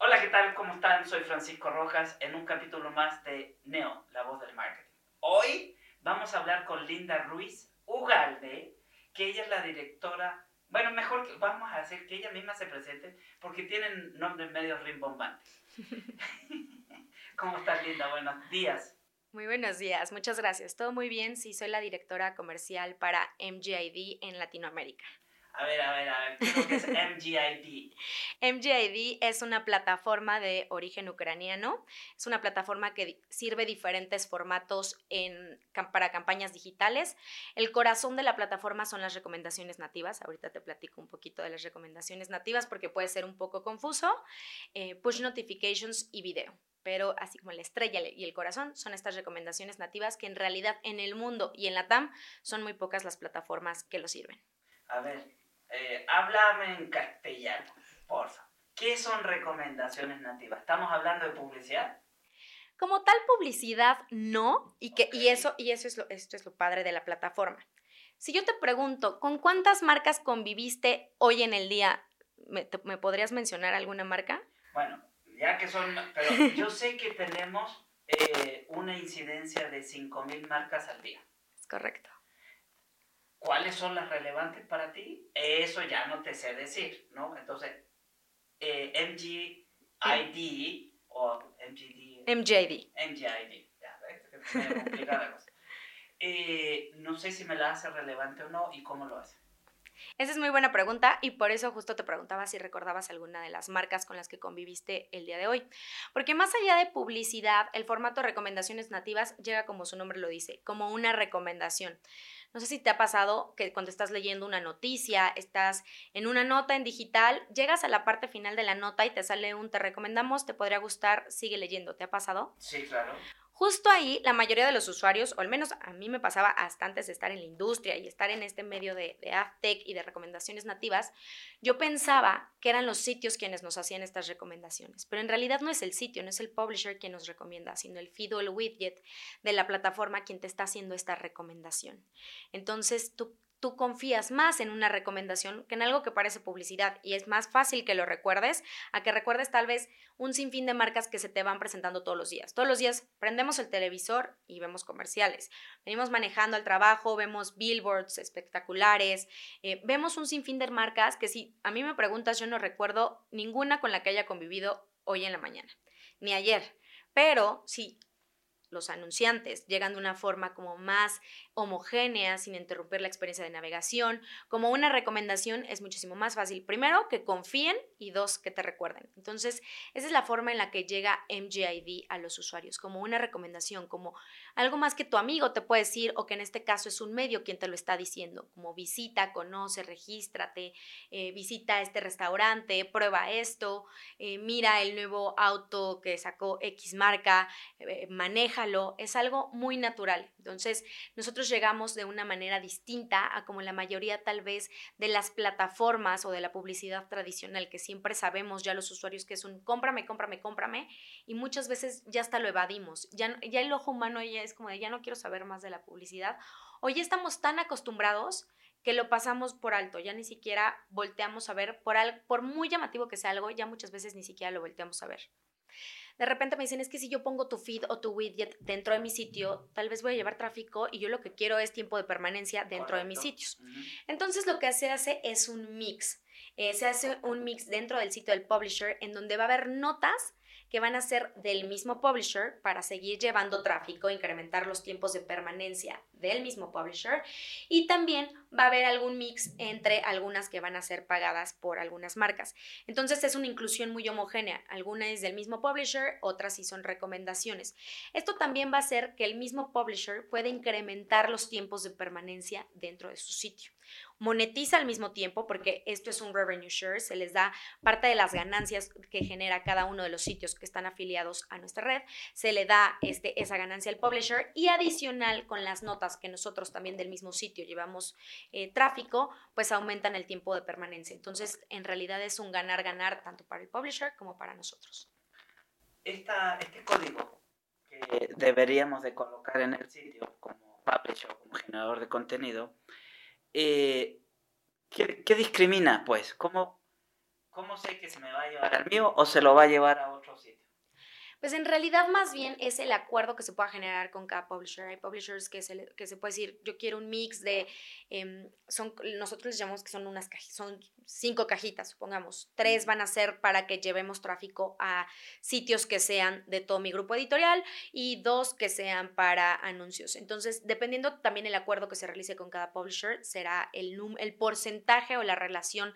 Hola, ¿qué tal? ¿Cómo están? Soy Francisco Rojas en un capítulo más de Neo, la voz del marketing. Hoy vamos a hablar con Linda Ruiz Ugalde, que ella es la directora, bueno, mejor que vamos a hacer que ella misma se presente, porque tienen nombres medio rimbombantes. ¿Cómo estás, Linda? Buenos días. Muy buenos días, muchas gracias. Todo muy bien, sí, soy la directora comercial para MGID en Latinoamérica. A ver, a ver, a ver, ¿qué es lo que es MGID? MGID es una plataforma de origen ucraniano. Es una plataforma que sirve diferentes formatos en, para campañas digitales. El corazón de la plataforma son las recomendaciones nativas. Ahorita te platico un poquito de las recomendaciones nativas porque puede ser un poco confuso. Eh, push notifications y video pero así como la estrella y el corazón son estas recomendaciones nativas que en realidad en el mundo y en la TAM son muy pocas las plataformas que lo sirven. A ver, eh, háblame en castellano, porfa. ¿Qué son recomendaciones nativas? ¿Estamos hablando de publicidad? Como tal publicidad, no, y, que, y, eso, y eso es lo, esto es lo padre de la plataforma. Si yo te pregunto, ¿con cuántas marcas conviviste hoy en el día? ¿Me, podrías mencionar alguna marca? Bueno, ya que son, pero yo sé que tenemos eh, una incidencia de 5.000 marcas al día. Es correcto. ¿Cuáles son las relevantes para ti? Eso ya no te sé decir, ¿no? Entonces, eh, MGID o MGD. MJD. MGID. Ya, ¿ves? la cosa. Eh, no sé si me la hace relevante o no y cómo lo hace. Esa es muy buena pregunta y por eso justo te preguntaba si recordabas alguna de las marcas con las que conviviste el día de hoy. Porque más allá de publicidad, el formato recomendaciones nativas llega como su nombre lo dice, como una recomendación. No sé si te ha pasado que cuando estás leyendo una noticia, estás en una nota en digital, llegas a la parte final de la nota y te sale un te recomendamos, te podría gustar, sigue leyendo. ¿Te ha pasado? Sí, claro. Justo ahí, la mayoría de los usuarios, o al menos a mí me pasaba hasta antes de estar en la industria y estar en este medio de, de AdTech y de recomendaciones nativas, yo pensaba que eran los sitios quienes nos hacían estas recomendaciones, pero en realidad no es el sitio, no es el publisher quien nos recomienda, sino el feed o el widget de la plataforma quien te está haciendo esta recomendación. Entonces, tú tú confías más en una recomendación que en algo que parece publicidad y es más fácil que lo recuerdes a que recuerdes tal vez un sinfín de marcas que se te van presentando todos los días. Todos los días prendemos el televisor y vemos comerciales. Venimos manejando al trabajo, vemos billboards espectaculares, eh, vemos un sinfín de marcas que si a mí me preguntas yo no recuerdo ninguna con la que haya convivido hoy en la mañana, ni ayer. Pero si los anunciantes llegan de una forma como más homogénea, sin interrumpir la experiencia de navegación. Como una recomendación es muchísimo más fácil, primero, que confíen y dos, que te recuerden. Entonces, esa es la forma en la que llega MGID a los usuarios, como una recomendación, como algo más que tu amigo te puede decir o que en este caso es un medio quien te lo está diciendo, como visita, conoce, regístrate, eh, visita este restaurante, prueba esto, eh, mira el nuevo auto que sacó X marca, eh, manéjalo, es algo muy natural. Entonces, nosotros llegamos de una manera distinta a como la mayoría tal vez de las plataformas o de la publicidad tradicional que siempre sabemos ya los usuarios que es un cómprame, cómprame, cómprame y muchas veces ya hasta lo evadimos. Ya, ya el ojo humano ya es como de ya no quiero saber más de la publicidad o ya estamos tan acostumbrados que lo pasamos por alto, ya ni siquiera volteamos a ver, por, al, por muy llamativo que sea algo, ya muchas veces ni siquiera lo volteamos a ver. De repente me dicen, es que si yo pongo tu feed o tu widget dentro de mi sitio, tal vez voy a llevar tráfico y yo lo que quiero es tiempo de permanencia dentro de mis sitios. Entonces lo que se hace es un mix. Eh, se hace un mix dentro del sitio del publisher en donde va a haber notas que van a ser del mismo publisher para seguir llevando tráfico, incrementar los tiempos de permanencia del mismo publisher y también va a haber algún mix entre algunas que van a ser pagadas por algunas marcas. Entonces es una inclusión muy homogénea, algunas es del mismo publisher, otras sí son recomendaciones. Esto también va a hacer que el mismo publisher pueda incrementar los tiempos de permanencia dentro de su sitio monetiza al mismo tiempo, porque esto es un revenue share, se les da parte de las ganancias que genera cada uno de los sitios que están afiliados a nuestra red, se le da este, esa ganancia al publisher y adicional con las notas que nosotros también del mismo sitio llevamos eh, tráfico, pues aumentan el tiempo de permanencia. Entonces, en realidad es un ganar-ganar tanto para el publisher como para nosotros. Esta, este código que deberíamos de colocar en el sitio como publisher, como generador de contenido, eh, ¿qué, discrimina, pues? ¿Cómo, ¿Cómo sé que se me va a llevar al mío o se lo va a llevar a otro sitio? Pues en realidad más bien es el acuerdo que se pueda generar con cada publisher. Hay publishers que se, que se puede decir, yo quiero un mix de, em, son, nosotros les llamamos que son unas cajitas, son cinco cajitas, supongamos. Tres van a ser para que llevemos tráfico a sitios que sean de todo mi grupo editorial y dos que sean para anuncios. Entonces, dependiendo también el acuerdo que se realice con cada publisher, será el, el porcentaje o la relación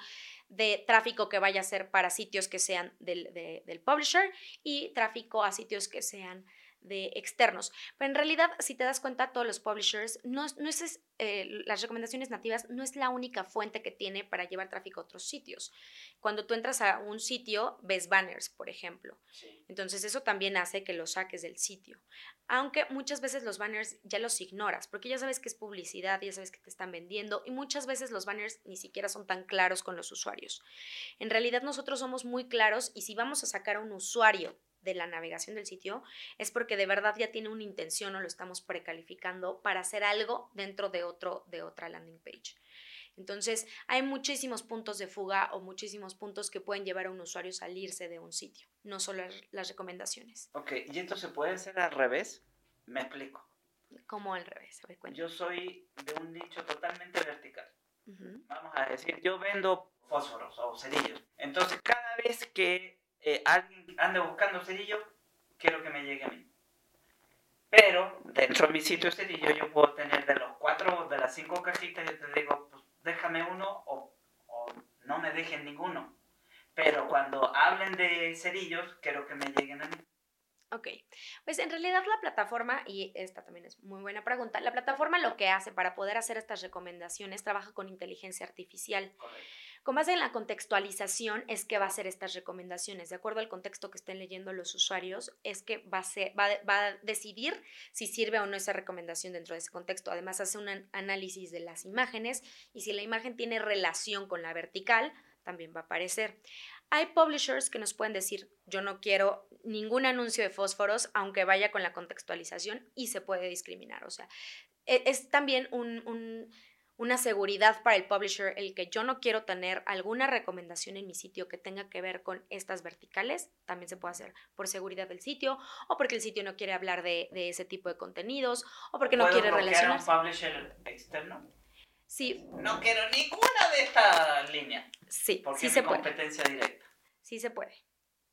de tráfico que vaya a ser para sitios que sean del, del publisher y tráfico a sitios que sean de externos. Pero en realidad, si te das cuenta, todos los publishers, no, no es, eh, las recomendaciones nativas no es la única fuente que tiene para llevar tráfico a otros sitios. Cuando tú entras a un sitio, ves banners, por ejemplo. Entonces, eso también hace que los saques del sitio. Aunque muchas veces los banners ya los ignoras, porque ya sabes que es publicidad, ya sabes que te están vendiendo, y muchas veces los banners ni siquiera son tan claros con los usuarios. En realidad, nosotros somos muy claros y si vamos a sacar a un usuario de la navegación del sitio es porque de verdad ya tiene una intención o lo estamos precalificando para hacer algo dentro de, otro, de otra landing page. Entonces, hay muchísimos puntos de fuga o muchísimos puntos que pueden llevar a un usuario a salirse de un sitio, no solo las recomendaciones. Ok, ¿y esto se puede hacer al revés? Me explico. ¿Cómo al revés? yo soy de un nicho totalmente vertical. Vamos a decir, yo vendo fósforos o cerillos. Entonces, cada vez que eh, alguien ande buscando cerillo, quiero que me llegue a mí. Pero dentro de mi sitio cerillo yo puedo tener de los cuatro, de las cinco cajitas, yo te digo, pues déjame uno o, no me dejen ninguno. Pero cuando hablen de cerillos, quiero que me lleguen a mí. Ok, pues en realidad la plataforma, y esta también es muy buena pregunta, la plataforma lo que hace para poder hacer estas recomendaciones trabaja con inteligencia artificial. Correcto. Con base en la contextualización es que va a hacer estas recomendaciones. De acuerdo al contexto que estén leyendo los usuarios, es que va a, decidir si sirve o no esa recomendación dentro de ese contexto. Además, hace un análisis de las imágenes y si la imagen tiene relación con la vertical, también va a aparecer. Hay publishers que nos pueden decir, yo no quiero ningún anuncio de fósforos, aunque vaya con la contextualización, y se puede discriminar. O sea, e, es, también un una seguridad para el publisher, el que yo no quiero tener alguna recomendación en mi sitio que tenga que ver con estas verticales, también se puede hacer por seguridad del sitio o porque el sitio no quiere hablar de, ese tipo de contenidos o porque no quiere relacionarse. un publisher externo? Sí. No quiero ninguna de estas líneas. Sí, porque sí es se competencia directa. Sí se puede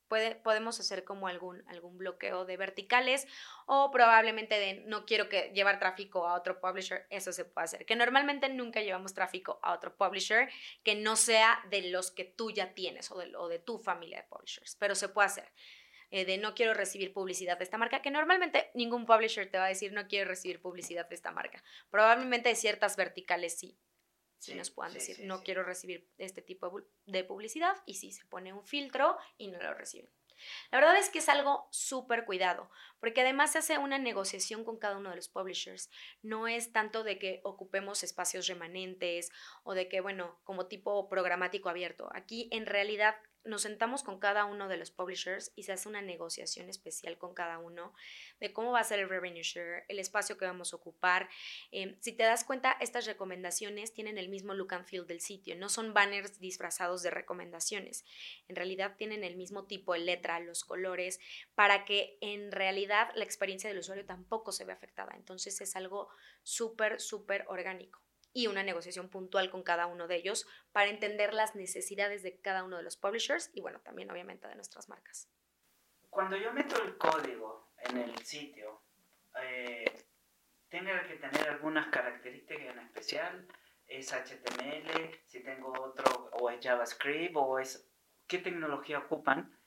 podemos hacer como algún, algún bloqueo de verticales o probablemente de no quiero que llevar tráfico a otro publisher, eso se puede hacer. Que normalmente nunca llevamos tráfico a otro publisher que no sea de los que tú ya tienes o de, de tu familia de publishers, pero se puede hacer. Eh, de no quiero recibir publicidad de esta marca, que normalmente ningún publisher te va a decir no quiero recibir publicidad de esta marca. Probablemente de ciertas verticales sí, si nos puedan decir, no quiero recibir este tipo de publicidad y si se pone un filtro y no lo reciben. La verdad es que es algo súper cuidado, porque además se hace una negociación con cada uno de los publishers. No es tanto de que ocupemos espacios remanentes o de que, bueno, como tipo programático abierto. Aquí en realidad nos sentamos con cada uno de los publishers y se hace una negociación especial con cada uno de cómo va a ser el revenue share, el espacio que vamos a ocupar. Em, si te das cuenta, estas recomendaciones tienen el mismo look and feel del sitio, no son banners disfrazados de recomendaciones. En realidad tienen el mismo tipo de letra, los colores, para que en realidad la experiencia del usuario tampoco se vea afectada. Entonces es algo súper, súper orgánico y una negociación puntual con cada uno de ellos para entender las necesidades de cada uno de los publishers y bueno, también obviamente de nuestras marcas. Cuando yo meto el código en el sitio, eh, ¿tengo que tener algunas características en especial? ¿Es HTML? Si tengo otro, o es JavaScript, o es... ¿Qué tecnología ocupan?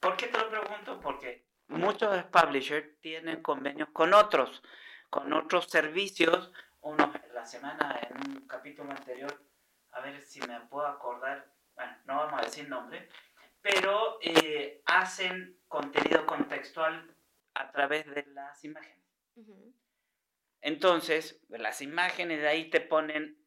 ¿Por qué te lo pregunto? Porque muchos publishers tienen convenios con otros, con otros servicios uno, la semana en un capítulo anterior, a ver si me puedo acordar, bueno, no vamos a decir nombre, pero eh, hacen contenido contextual a través de las imágenes. Entonces, las imágenes de ahí te ponen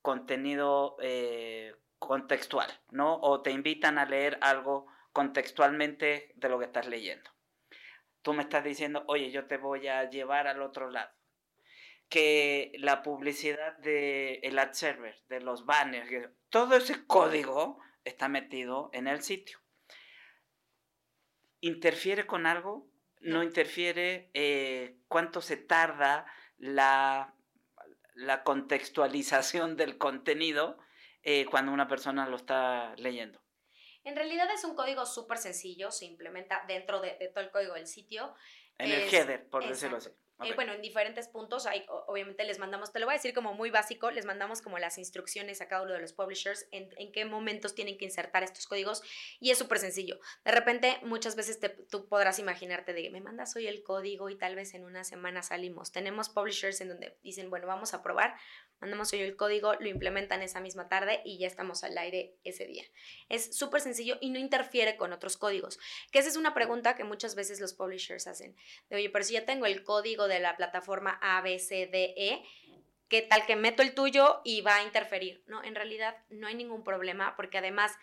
contenido eh, contextual, ¿no? O te invitan a leer algo contextualmente de lo que estás leyendo. Tú me estás diciendo, oye, yo te voy a llevar al otro lado que la publicidad del el ad server, de los banners, todo ese código está metido en el sitio. ¿Interfiere con algo? ¿No interfiere eh, cuánto se tarda la, la contextualización del contenido eh, cuando una persona lo está leyendo? En realidad es un código súper sencillo, se implementa dentro de, todo el código del sitio. En el header, por decirlo así. Eh, bueno, en diferentes puntos, hay, obviamente les mandamos, te lo voy a decir como muy básico, les mandamos como las instrucciones a cada uno de los publishers en, en qué momentos tienen que insertar estos códigos y es súper sencillo. De repente, muchas veces te, tú podrás imaginarte de, me mandas hoy el código y tal vez en una semana salimos. Tenemos publishers en donde dicen, bueno, vamos a probar, mandamos hoy el código, lo implementan esa misma tarde y ya estamos al aire ese día. Es súper sencillo y no interfiere con otros códigos. Que esa es una pregunta que muchas veces los publishers hacen. De, oye, pero si ya tengo el código de la plataforma ABCDE, ¿qué tal que meto el tuyo y va a interferir? No, en realidad no hay ningún problema porque además...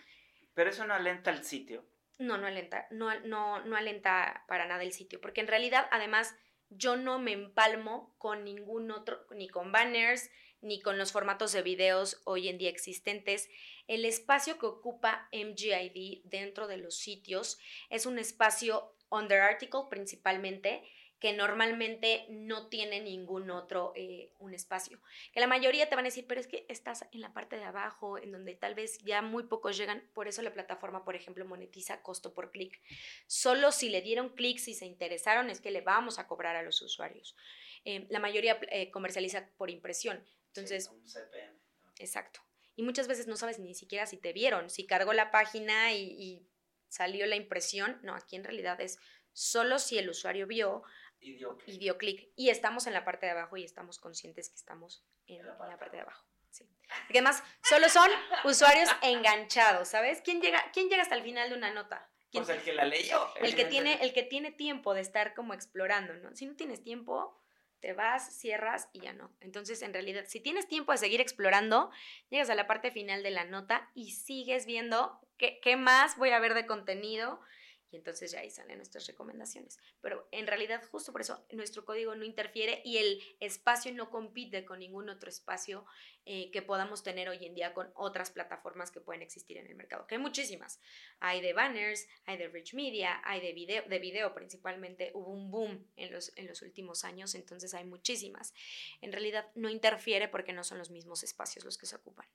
Pero eso no alenta el sitio. No, no alenta, no, no, no alenta para nada el sitio, porque en realidad además yo no me empalmo con ningún otro, ni con banners, ni con los formatos de videos hoy en día existentes. El espacio que ocupa MGID dentro de los sitios es un espacio under article principalmente que normalmente no tiene ningún otro eh, un espacio. Que la mayoría te van a decir, pero es que estás en la parte de abajo, en donde tal vez ya muy pocos llegan, por eso la plataforma, por ejemplo, monetiza costo por clic. Solo si le dieron clics y se interesaron es que le vamos a cobrar a los usuarios. Eh, la mayoría eh, comercializa por impresión. Entonces, un CPM. Exacto. Y muchas veces no sabes ni siquiera si te vieron, si cargó la página y, salió la impresión. No, aquí en realidad es solo si el usuario vio y dio clic. Y, estamos en la parte de abajo y estamos conscientes que estamos en, la, parte de abajo. Sí. Porque además, solo son usuarios enganchados, ¿sabes? ¿Quién llega, ¿Quién llega hasta el final de una nota? Pues el que la leyó. El que, tiene, el que tiene tiempo de estar como explorando, ¿no? Si no tienes tiempo, te vas, cierras y ya no. Entonces, en realidad, si tienes tiempo de seguir explorando, llegas a la parte final de la nota y sigues viendo qué, qué más voy a ver de contenido y entonces ya ahí salen nuestras recomendaciones. Pero en realidad justo por eso nuestro código no interfiere y el espacio no compite con ningún otro espacio eh, que podamos tener hoy en día con otras plataformas que pueden existir en el mercado, que hay muchísimas. Hay de banners, hay de rich media, hay de video, de video principalmente. Hubo un boom en los, en los últimos años, entonces hay muchísimas. En realidad no interfiere porque no son los mismos espacios los que se ocupan.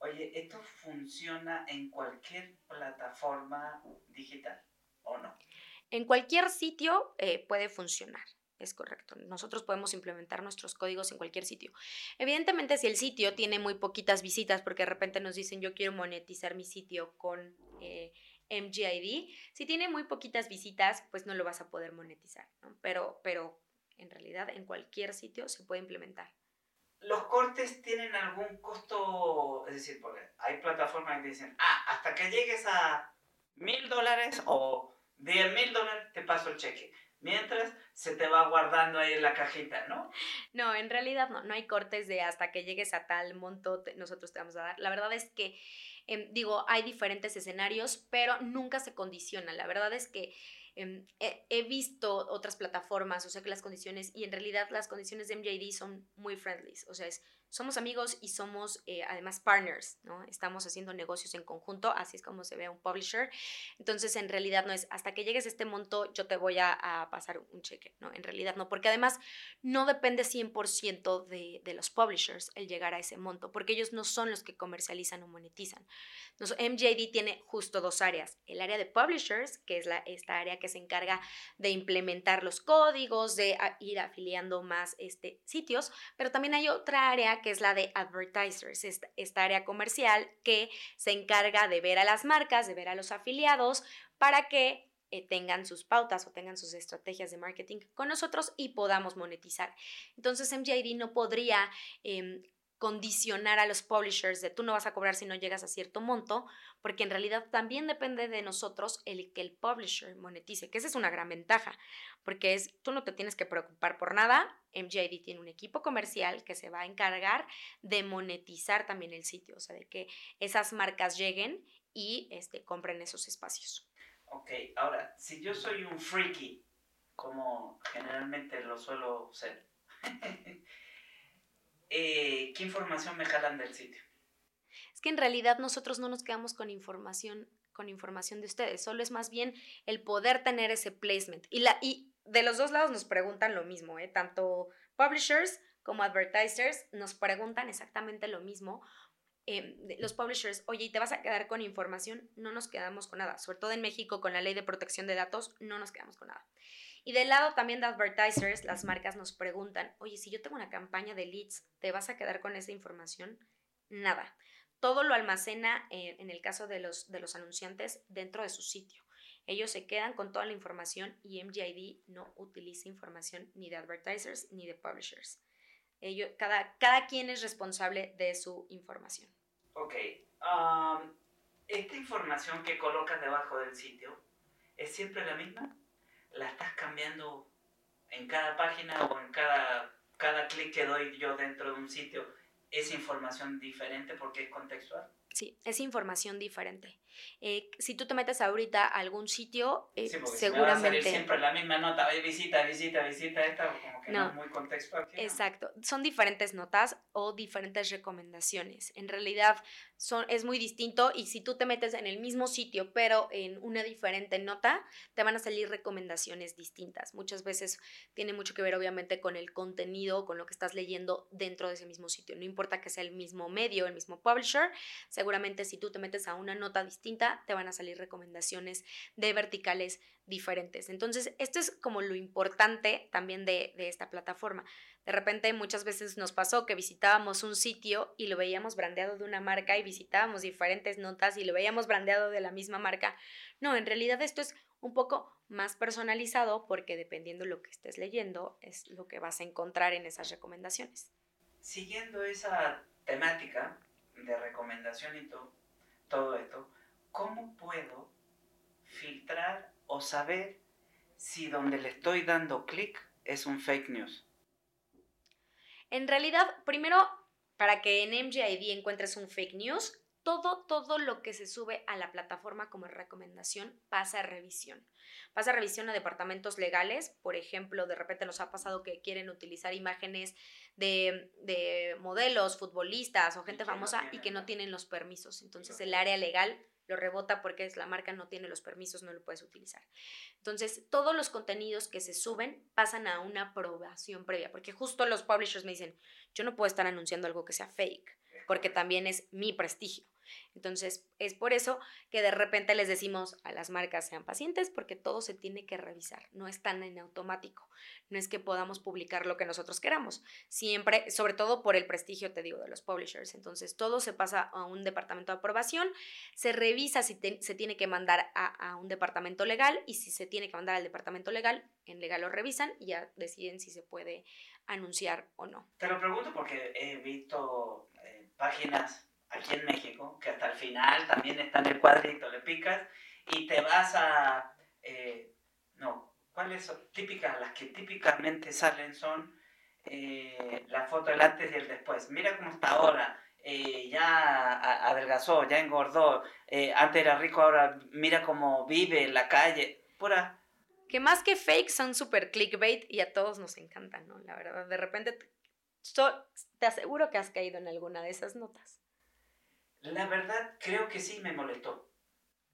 Oye, ¿esto funciona en cualquier plataforma digital? No? En cualquier sitio eh, puede funcionar. Es correcto. Nosotros podemos implementar nuestros códigos en cualquier sitio. Evidentemente, si el sitio tiene muy poquitas visitas, porque de repente nos dicen yo quiero monetizar mi sitio con eh, MGID, si tiene muy poquitas visitas, pues no lo vas a poder monetizar. Pero, pero en realidad en cualquier sitio se puede implementar. ¿Los cortes tienen algún costo? Es decir, porque hay plataformas que dicen, ah, hasta que llegues a mil dólares o 10 mil dólares, te paso el cheque. Mientras se te va guardando ahí en la cajita, ¿no? No, en realidad no, no hay cortes de hasta que llegues a tal monto nosotros te vamos a dar. La verdad es que, em, digo, hay diferentes escenarios, pero nunca se condiciona. La verdad es que em, he, visto otras plataformas, o sea que las condiciones, y en realidad las condiciones de MJD son muy friendly, o sea, es somos amigos y somos eh, además partners, ¿no? Estamos haciendo negocios en conjunto, así es como se ve un publisher. Entonces, en realidad no es hasta que llegues a este monto, yo te voy a, pasar un cheque, ¿no? En realidad no, porque además no depende 100% de, de los publishers el llegar a ese monto, porque ellos no son los que comercializan o monetizan. MJD tiene justo dos áreas, el área de publishers, que es la, esta área que se encarga de implementar los códigos, de ir afiliando más este, sitios, pero también hay otra área que es la de advertisers, esta, área comercial que se encarga de ver a las marcas, de ver a los afiliados para que eh, tengan sus pautas o tengan sus estrategias de marketing con nosotros y podamos monetizar. Entonces MJD no podría em, condicionar a los publishers de tú no vas a cobrar si no llegas a cierto monto, porque en realidad también depende de nosotros el que el publisher monetice, que esa es una gran ventaja, porque es tú no te tienes que preocupar por nada, MJD tiene un equipo comercial que se va a encargar de monetizar también el sitio, o sea, de que esas marcas lleguen y este, compren esos espacios. Ok, ahora, si yo soy un freaky, como generalmente lo suelo ser, Eh, ¿qué información me jalan del sitio? Es que en realidad nosotros no nos quedamos con información con información de ustedes, solo es más bien el poder tener ese placement. Y, la, y de los dos lados nos preguntan lo mismo, ¿eh? tanto publishers como advertisers nos preguntan exactamente lo mismo. Em, los publishers, oye, ¿y te vas a quedar con información? No nos quedamos con nada, sobre todo en México con la ley de protección de datos, no nos quedamos con nada. Y del lado también de advertisers, las marcas nos preguntan, oye, si yo tengo una campaña de leads, ¿te vas a quedar con esa información? Nada. Todo lo almacena, en, el caso de los, de los anunciantes, dentro de su sitio. Ellos se quedan con toda la información y MGID no utiliza información ni de advertisers ni de publishers. Cada quien es responsable de su información. Ok. Um, ¿Esta información que colocas debajo del sitio es siempre la misma? la estás cambiando en cada página o en cada, cada clic que doy yo dentro de un sitio, es información diferente porque es contextual. Sí, es información diferente. Eh, si tú te metes ahorita a algún sitio, eh, seguramente... siempre la misma nota, visita, visita, visita, esta como no. Exacto, son diferentes notas o diferentes recomendaciones. En realidad son, es muy distinto y si tú te metes en el mismo sitio pero en una diferente nota, te van a salir recomendaciones distintas. Muchas veces tiene mucho que ver obviamente con el contenido, con lo que estás leyendo dentro de ese mismo sitio. No importa que sea el mismo medio, el mismo publisher, seguramente si tú te metes a una nota distinta, te van a salir recomendaciones de verticales diferentes. Entonces, esto es como lo importante también de, de esta plataforma. De repente muchas veces nos pasó que visitábamos un sitio y lo veíamos brandeado de una marca y visitábamos diferentes notas y lo veíamos brandeado de la misma marca. No, en realidad esto es un poco más personalizado porque dependiendo de lo que estés leyendo es lo que vas a encontrar en esas recomendaciones. Siguiendo esa temática de recomendación y todo esto, ¿cómo puedo filtrar o saber si donde le estoy dando clic es un fake news? En realidad, primero, para que en MGID encuentres un fake news, todo, todo lo que se sube a la plataforma como recomendación pasa a revisión. Pasa a revisión a departamentos legales. Por ejemplo, de repente nos ha pasado que quieren utilizar imágenes de, de modelos, futbolistas o gente famosa y que no tienen los permisos. Entonces el área legal lo rebota porque es la marca no tiene los permisos, no lo puedes utilizar. Entonces, todos los contenidos que se suben pasan a una aprobación previa, porque justo los publishers me dicen, yo no puedo estar anunciando algo que sea fake, porque también es mi prestigio. Entonces, es por eso que de repente les decimos a las marcas sean pacientes porque todo se tiene que revisar, no es tan en automático, no es que podamos publicar lo que nosotros queramos, siempre, sobre todo por el prestigio, te digo, de los publishers. Entonces, todo se pasa a un departamento de aprobación, se revisa si se tiene que mandar a, un departamento legal y si se tiene que mandar al departamento legal, en legal lo revisan y ya deciden si se puede anunciar o no. Te lo pregunto porque he visto eh, páginas aquí en México, que hasta el final también está en el cuadrito, le picas y te vas a... Eh, no, ¿Cuáles son típicas? Las que típicamente salen son eh, la foto del antes y el después. Mira cómo está ahora. Eh, ya adelgazó, ya engordó. Eh, antes era rico, ahora mira cómo vive en la calle. Pura. Que más que fake son super clickbait y a todos nos encantan, ¿no? La verdad, de repente te, te aseguro que has caído en alguna de esas notas. La verdad, creo que sí me molestó.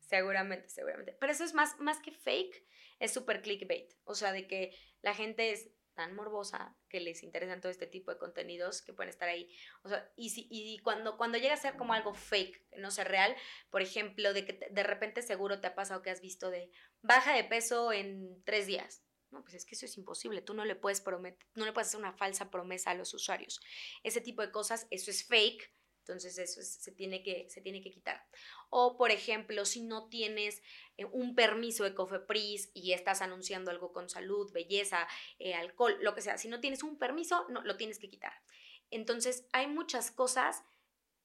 Seguramente, seguramente. Pero eso es más, más que fake, es super clickbait. O sea, de que la gente es tan morbosa que les interesan todo este tipo de contenidos que pueden estar ahí. O sea, y, si, y cuando, cuando llega a ser como algo fake, no sé, real, por ejemplo, de que de repente seguro te ha pasado que has visto de baja de peso en tres días. No, pues es que eso es imposible. Tú no le puedes prometer, no le puedes hacer una falsa promesa a los usuarios. Ese tipo de cosas, eso es fake entonces eso se, tiene que, se tiene que quitar. O, por ejemplo, si no tienes eh, un permiso de COFEPRIS y estás anunciando algo con salud, belleza, eh, alcohol, lo que sea, si no tienes un permiso, no, lo tienes que quitar. Entonces hay muchas cosas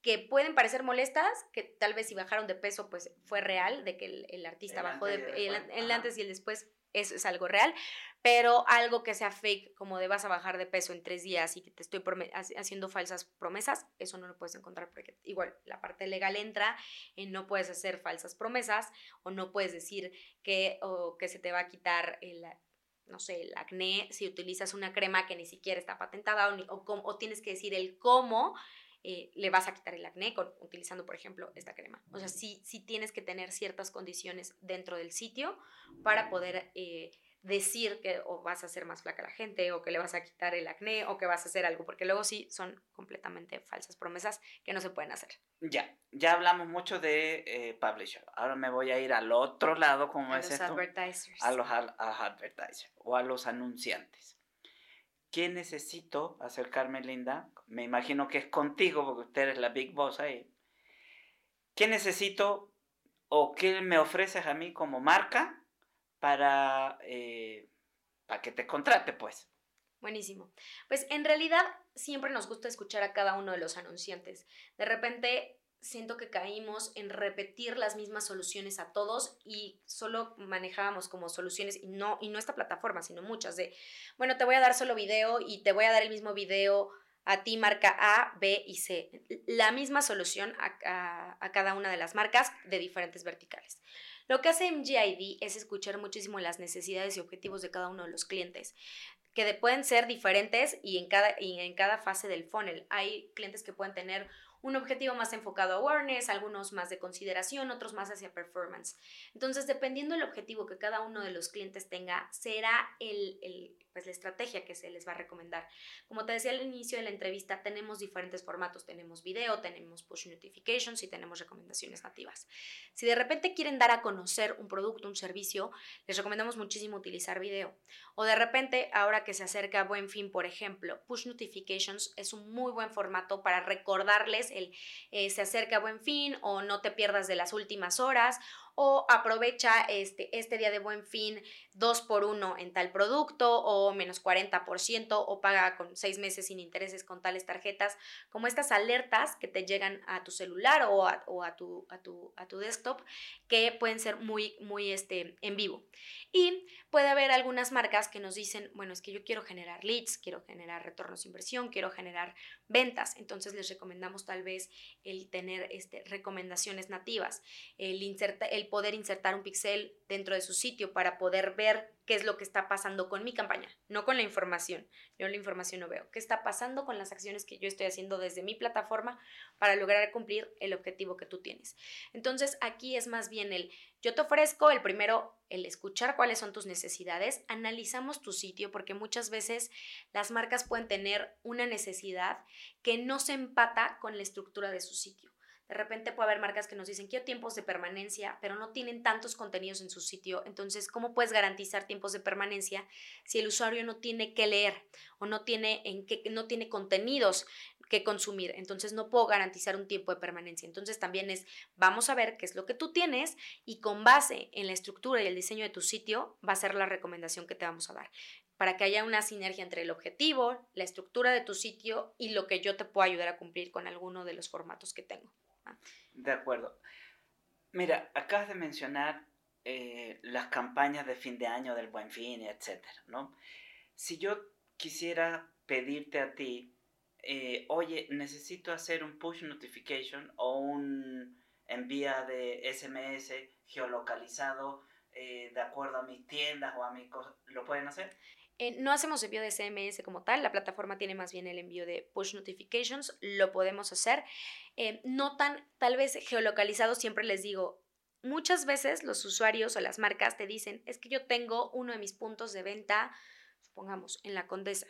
que pueden parecer molestas, que tal vez si bajaron de peso, pues fue real, de que el, artista bajó de, el antes y el después eso es algo real, pero algo que sea fake, como de vas a bajar de peso en tres días y que te estoy haciendo falsas promesas, eso no lo puedes encontrar porque igual la parte legal entra en no puedes hacer falsas promesas o no puedes decir que, o que se te va a quitar el, no sé, el acné si utilizas una crema que ni siquiera está patentada o, o tienes que decir el cómo eh, le vas a quitar el acné utilizando, por ejemplo, esta crema. O sea, sí, sí tienes que tener ciertas condiciones dentro del sitio para poder eh, decir que o vas a hacer más flaca a la gente o que le vas a quitar el acné o que vas a hacer algo, porque luego sí son completamente falsas promesas que no se pueden hacer. Ya, ya hablamos mucho de eh, publisher. Ahora me voy a ir al otro lado, como es los Advertisers. A los advertisers o a los anunciantes. ¿Qué necesito acercarme, Linda? Me imagino que es contigo, porque usted es la Big Boss ahí. ¿Qué necesito o qué me ofreces a mí como marca para, eh, para que te contrate, pues? Buenísimo. Pues en realidad siempre nos gusta escuchar a cada uno de los anunciantes. De repente siento que caímos en repetir las mismas soluciones a todos y solo manejábamos como soluciones y no, y no esta plataforma, sino muchas de, bueno, te voy a dar solo video y te voy a dar el mismo video a ti marca A, B y C. La misma solución a, a cada una de las marcas de diferentes verticales. Lo que hace MGID es escuchar muchísimo las necesidades y objetivos de cada uno de los clientes que pueden ser diferentes y en cada, y en cada fase del funnel. Hay clientes que pueden tener un objetivo más enfocado a awareness, algunos más de consideración, otros más hacia performance. Entonces, dependiendo del objetivo que cada uno de los clientes tenga, será el, el pues la estrategia que se les va a recomendar. Como te decía al inicio de la entrevista, tenemos diferentes formatos, tenemos video, tenemos push notifications y tenemos recomendaciones nativas. Si de repente quieren dar a conocer un producto, un servicio, les recomendamos muchísimo utilizar video. O de repente, ahora que se acerca Buen Fin, por ejemplo, push notifications es un muy buen formato para recordarles el eh, se acerca Buen Fin o no te pierdas de las últimas horas o aprovecha este, este día de buen fin 2 por 1 en tal producto o menos 40% o paga con 6 meses sin intereses con tales tarjetas, como estas alertas que te llegan a tu celular o a, tu, a, tu, a tu desktop que pueden ser muy, muy este, en vivo. Y puede haber algunas marcas que nos dicen, bueno, es que yo quiero generar leads, quiero generar retornos de inversión, quiero generar ventas. Entonces les recomendamos tal vez el tener este, recomendaciones nativas, el, inserta, el poder insertar un pixel dentro de su sitio para poder ver qué es lo que está pasando con mi campaña, no con la información. Yo la información no veo. ¿Qué está pasando con las acciones que yo estoy haciendo desde mi plataforma para lograr cumplir el objetivo que tú tienes? Entonces, aquí es más bien el, yo te ofrezco el primero, el escuchar cuáles son tus necesidades, analizamos tu sitio porque muchas veces las marcas pueden tener una necesidad que no se empata con la estructura de su sitio. De repente puede haber marcas que nos dicen, quiero tiempos de permanencia, pero no tienen tantos contenidos en su sitio. Entonces, ¿cómo puedes garantizar tiempos de permanencia si el usuario no tiene que leer o no tiene, en que, no tiene contenidos que consumir? Entonces, no puedo garantizar un tiempo de permanencia. Entonces, también es, vamos a ver qué es lo que tú tienes y con base en la estructura y el diseño de tu sitio va a ser la recomendación que te vamos a dar para que haya una sinergia entre el objetivo, la estructura de tu sitio y lo que yo te puedo ayudar a cumplir con alguno de los formatos que tengo. De acuerdo. Mira, acabas de mencionar eh, las campañas de fin de año del buen fin, etc. ¿no? Si yo quisiera pedirte a ti, eh, oye, necesito hacer un push notification o un envía de SMS geolocalizado eh, de acuerdo a mis tiendas o a mis cosas, ¿lo pueden hacer? Eh, no hacemos envío de SMS como tal, la plataforma tiene más bien el envío de push notifications, lo podemos hacer. Eh, no tan, tal vez geolocalizado, siempre les digo, muchas veces los usuarios o las marcas te dicen, es que yo tengo uno de mis puntos de venta, supongamos, en la Condesa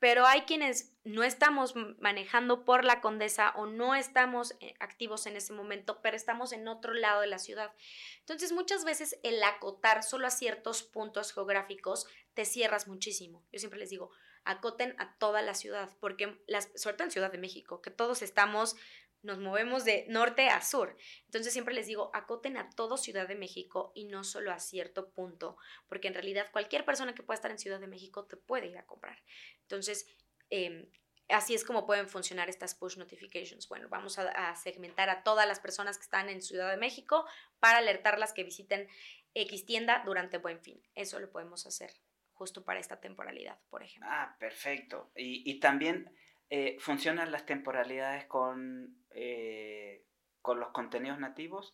pero hay quienes no estamos manejando por la condesa o no estamos eh, activos en ese momento, pero estamos en otro lado de la ciudad. Entonces muchas veces el acotar solo a ciertos puntos geográficos te cierras muchísimo. Yo siempre les digo, acoten a toda la ciudad, porque las, sobre todo en Ciudad de México, que todos estamos nos movemos de norte a sur. Entonces siempre les digo, acoten a todo Ciudad de México y no solo a cierto punto, porque en realidad cualquier persona que pueda estar en Ciudad de México te puede ir a comprar. Entonces, em, así es como pueden funcionar estas push notifications. Bueno, vamos a, segmentar a todas las personas que están en Ciudad de México para alertarlas que visiten X tienda durante Buen Fin. Eso lo podemos hacer justo para esta temporalidad, por ejemplo. Ah, perfecto. Y, y también eh, ¿funcionan las temporalidades con, eh, con los contenidos nativos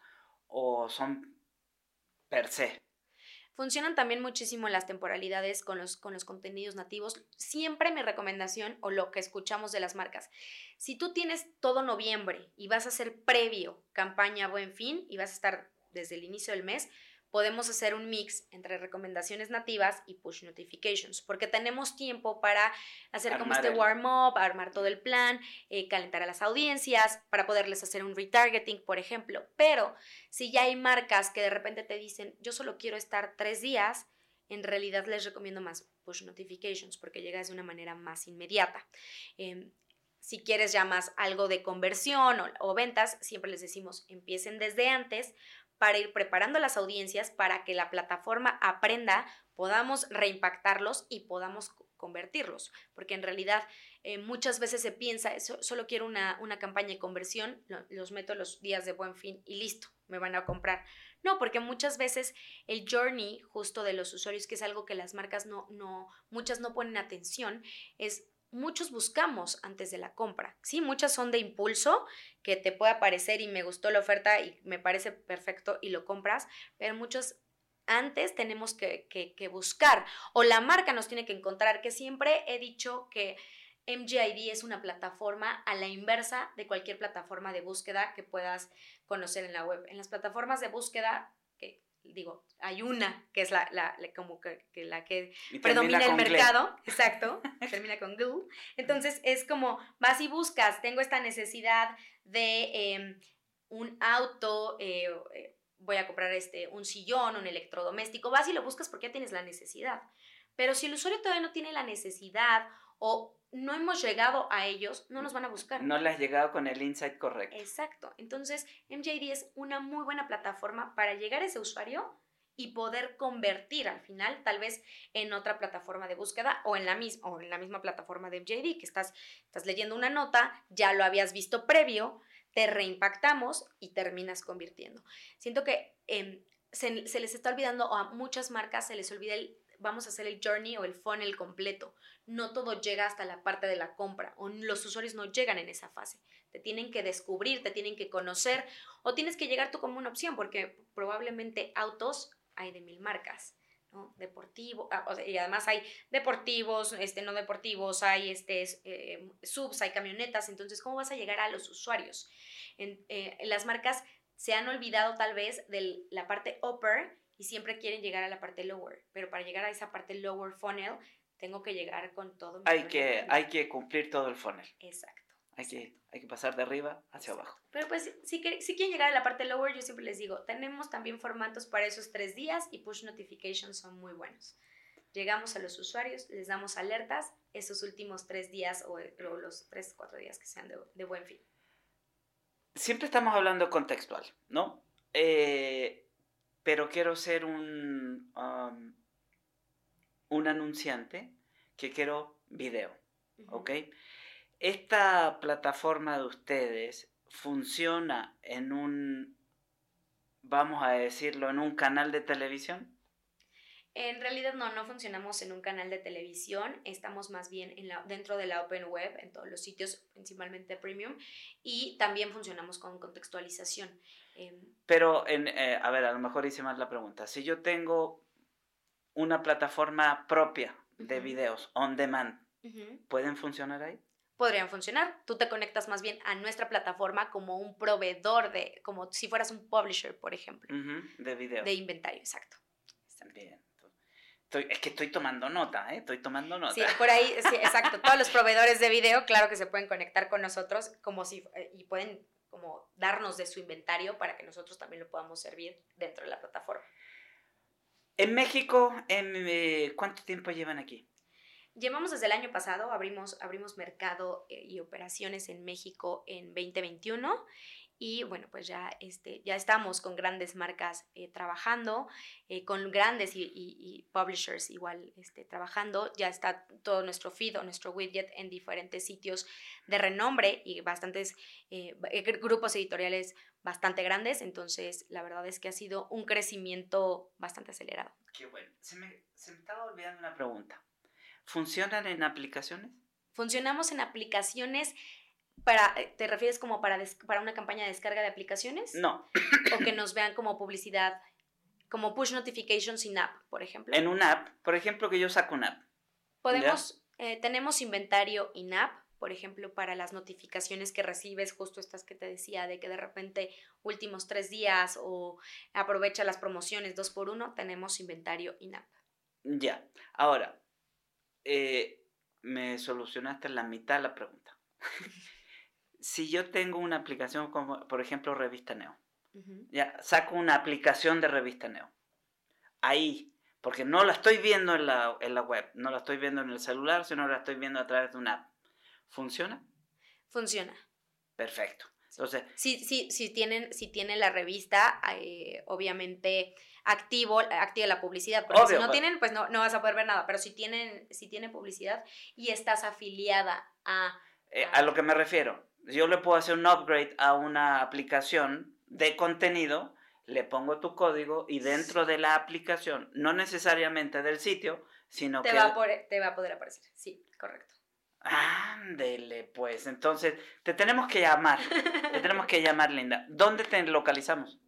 o son per se? Funcionan también muchísimo las temporalidades con los, con los contenidos nativos. Siempre mi recomendación o lo que escuchamos de las marcas, si tú tienes todo noviembre y vas a hacer previo campaña Buen Fin y vas a estar desde el inicio del mes, podemos hacer un mix entre recomendaciones nativas y push notifications, porque tenemos tiempo para hacer como este warm-up, armar todo el plan, eh, calentar a las audiencias, para poderles hacer un retargeting, por ejemplo. Pero si ya hay marcas que de repente te dicen, yo solo quiero estar tres días, en realidad les recomiendo más push notifications porque llegas de una manera más inmediata. Em, si quieres ya más algo de conversión o, ventas, siempre les decimos empiecen desde antes para ir preparando las audiencias para que la plataforma aprenda, podamos reimpactarlos y podamos convertirlos, porque en realidad eh, muchas veces se piensa, solo quiero una, una campaña de conversión, los meto los días de buen fin y listo, me van a comprar. No, porque muchas veces el journey justo de los usuarios, que es algo que las marcas no, no, muchas no ponen atención, es muchos buscamos antes de la compra. Sí, muchas son de impulso, que te puede aparecer y me gustó la oferta y me parece perfecto y lo compras, pero muchos antes tenemos que, que, buscar o la marca nos tiene que encontrar, que siempre he dicho que MGID es una plataforma a la inversa de cualquier plataforma de búsqueda que puedas conocer en la web. En las plataformas de búsqueda, que digo, hay una que es la, la, como que, la que predomina el mercado, exacto, termina con Google. Entonces es como, vas y buscas, tengo esta necesidad de em, un auto, eh, eh, voy a comprar este, un sillón, un electrodoméstico, vas y lo buscas porque ya tienes la necesidad. Pero si el usuario todavía no tiene la necesidad o no hemos llegado a ellos, no nos van a buscar. No le has llegado con el insight correcto. Exacto. Entonces, MJD es una muy buena plataforma para llegar a ese usuario y poder convertir al final, tal vez en otra plataforma de búsqueda o en la misma, o en la misma plataforma de MJD, que estás, estás leyendo una nota, ya lo habías visto previo, te reimpactamos y terminas convirtiendo. Siento que em, se, se les está olvidando, o a muchas marcas se les olvida el vamos a hacer el journey o el funnel completo. No todo llega hasta la parte de la compra o los usuarios no llegan en esa fase. Te tienen que descubrir, te tienen que conocer o tienes que llegar tú como una opción porque probablemente autos hay de mil marcas. ¿no? Deportivo, ah, y además hay deportivos, este, no deportivos, hay este, eh, subs, hay camionetas, entonces, ¿cómo vas a llegar a los usuarios? En, eh, las marcas se han olvidado tal vez de la parte upper y siempre quieren llegar a la parte lower, pero para llegar a esa parte lower funnel tengo que llegar con todo. Mi hay, que, hay que cumplir todo el funnel. Exacto. Hay que, hay que pasar de arriba hacia abajo. Pero pues si, si quieren llegar a la parte lower, yo siempre les digo, tenemos también formatos para esos tres días y push notifications son muy buenos. Llegamos a los usuarios, les damos alertas esos últimos tres días o, los tres, cuatro días que sean de, de buen fin. Siempre estamos hablando contextual, ¿no? Eh, pero quiero ser un, um, un anunciante que quiero video, ¿ok? Esta plataforma de ustedes funciona en un vamos a decirlo, en un canal de televisión? En realidad no, no funcionamos en un canal de televisión, estamos más bien en la, dentro de la Open Web, en todos los sitios, principalmente premium, y también funcionamos con contextualización. Em, Pero, en, eh, a ver, a lo mejor hice mal la pregunta. Si yo tengo una plataforma propia de videos on demand, ¿pueden funcionar ahí? Podrían funcionar. Tú te conectas más bien a nuestra plataforma como un proveedor de, como si fueras un publisher, por ejemplo, De videos. de inventario, exacto. Bien. Estoy- es que estoy tomando nota, ¿eh? Estoy tomando nota. Sí, por ahí, sí, exacto. Todos los proveedores de video, claro que se pueden conectar con nosotros como si, eh, y pueden como darnos de su inventario para que nosotros también lo podamos servir dentro de la plataforma. En México, en, eh, ¿cuánto tiempo llevan aquí? Llevamos desde el año pasado, abrimos, abrimos mercado eh, y operaciones en México en 2021 y bueno, pues ya, este, ya estamos con grandes marcas eh, trabajando, eh, con grandes y, y- y publishers igual este, trabajando. Ya está todo nuestro feed o nuestro widget en diferentes sitios de renombre y bastantes eh, grupos editoriales bastante grandes. Entonces, la verdad es que ha sido un crecimiento bastante acelerado. Qué bueno. Se me, se me estaba olvidando una pregunta. ¿Funcionan en aplicaciones? Funcionamos en aplicaciones para, ¿te refieres como para, des- para una campaña de descarga de aplicaciones? No, O que nos vean como publicidad, como push notifications sin app, por ejemplo. en una app. Por ejemplo, que yo saco una app. Podemos, eh, tenemos inventario in-app, por ejemplo, para las notificaciones que recibes, justo estas que te decía, de que de repente últimos tres días o aprovecha las promociones dos por uno, tenemos inventario in-app. Ya. Ahora, eh, me solucionaste la mitad de la pregunta. si yo tengo una aplicación como, por ejemplo, Revista Neo, ya, saco una aplicación de Revista Neo. Ahí, porque no la estoy viendo en la, en la web, no la estoy viendo en el celular, sino la estoy viendo a través de una app. ¿Funciona? Funciona. Perfecto. Entonces, Si, si, si, tienen, si tienen la revista, eh, obviamente activo, activa la publicidad, porque Obvio, si no tienen, pues no, no vas a poder ver nada, pero si tienen, si tienen publicidad y estás afiliada a... eh, a lo que me refiero, yo le puedo hacer un upgrade a una aplicación de contenido, le pongo tu código y dentro de la aplicación, no necesariamente del sitio, sino Te que... va, a poder, te va a poder aparecer. Sí, correcto. Ándele, pues. Entonces, te tenemos que llamar. te tenemos que llamar, Linda. ¿Dónde te localizamos?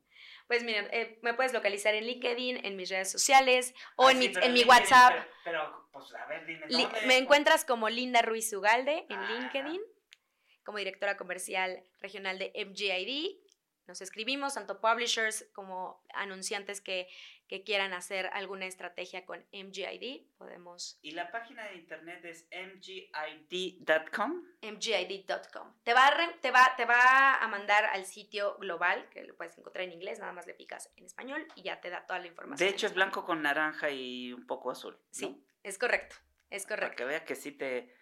Pues miren, eh, me puedes localizar en LinkedIn, en mis redes sociales o Ah, en, sí, mi, en mi LinkedIn, WhatsApp. Pero, pero, pues, a ver, dime. ¿dónde? me encuentras como Linda Ruiz Ugalde en Ajá. LinkedIn, como directora comercial regional de MGID. Nos escribimos, tanto publishers como anunciantes que, que quieran hacer alguna estrategia con MGID. Podemos Y la página de internet es mgid.com. mgid.com. Te va, a te, va, te va a mandar al sitio global, que lo puedes encontrar en inglés, nada más le picas en español y ya te da toda la información. De hecho, es blanco con naranja y un poco azul. ¿no? Sí, es correcto, es Para correcto. que veas que sí te,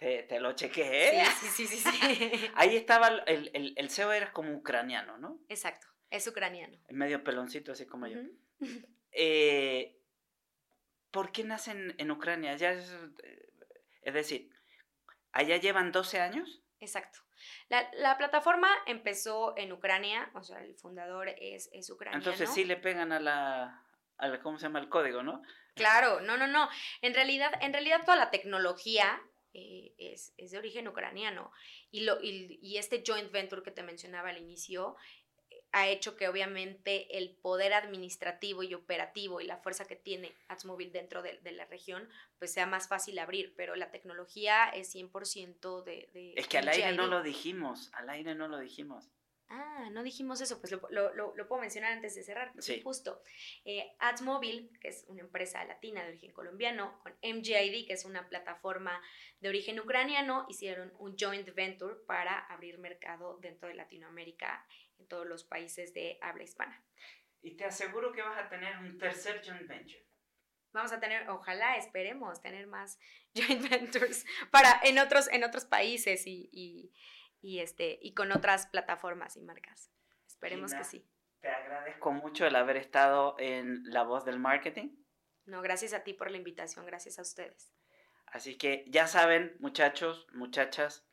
te, te lo chequeé. Sí, sí, sí, sí, sí. Ahí estaba el, el, el CEO, era como ucraniano, ¿no? Exacto, es ucraniano. Medio peloncito, así como yo. Eh, ¿Por qué nacen en Ucrania? Ya es, eh, es decir, ¿allá llevan 12 años? Exacto. La, la plataforma empezó en Ucrania, o sea, el fundador es, es ucraniano. Entonces sí le pegan a la, a la- ¿cómo se llama? El código, ¿no? Claro, no, no, no. En realidad, en realidad toda la tecnología eh, es, es de origen ucraniano. Y, lo, y, y este joint venture que te mencionaba al inicio eh, ha hecho que obviamente el poder administrativo y operativo y la fuerza que tiene Atsmobile dentro de, de la región, pues sea más fácil abrir, pero la tecnología es 100% de, de... Es que al aire no lo dijimos, al aire no lo dijimos. Ah, no dijimos eso, pues lo, lo- lo- lo puedo mencionar antes de cerrar. Sí. Justo. Eh, Adsmobile, que es una empresa latina de origen colombiano, con MGID, que es una plataforma de origen ucraniano, hicieron un joint venture para abrir mercado dentro de Latinoamérica, en todos los países de habla hispana. Y te aseguro que vas a tener un tercer joint venture. Vamos a tener, ojalá, esperemos, tener más joint ventures para, en, otros, en otros países y, y, y este, y con otras plataformas y marcas. Esperemos que sí. Te agradezco mucho el haber estado en La Voz del Marketing. No, gracias a ti por la invitación, gracias a ustedes. Así que ya saben, muchachos, muchachas,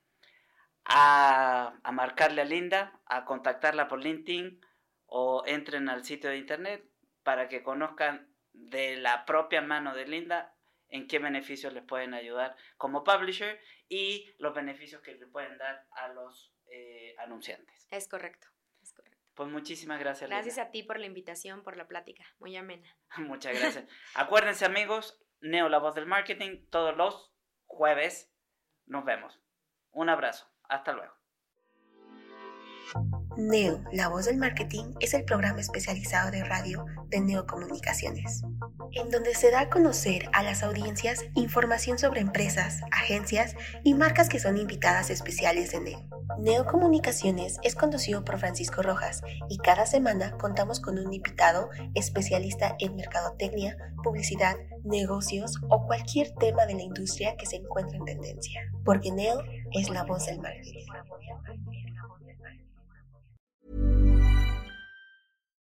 a, a marcarle a Linda, a contactarla por LinkedIn o entren al sitio de internet para que conozcan de la propia mano de Linda en qué beneficios les pueden ayudar como publisher y los beneficios que le pueden dar a los eh, anunciantes. Es correcto, es correcto. Pues muchísimas gracias. Gracias a ti por la invitación, por la plática, muy amena. Muchas gracias. Acuérdense amigos, Neo, la voz del marketing, todos los jueves. Nos vemos. Un abrazo. Hasta luego. Neo, la voz del marketing, es el programa especializado de radio de Neocomunicaciones, en donde se da a conocer a las audiencias información sobre empresas, agencias y marcas que son invitadas especiales de Neo. Neocomunicaciones es conducido por Francisco Rojas y cada semana contamos con un invitado especialista en mercadotecnia, publicidad, negocios o cualquier tema de la industria que se encuentre en tendencia, porque Neo es la voz del marketing.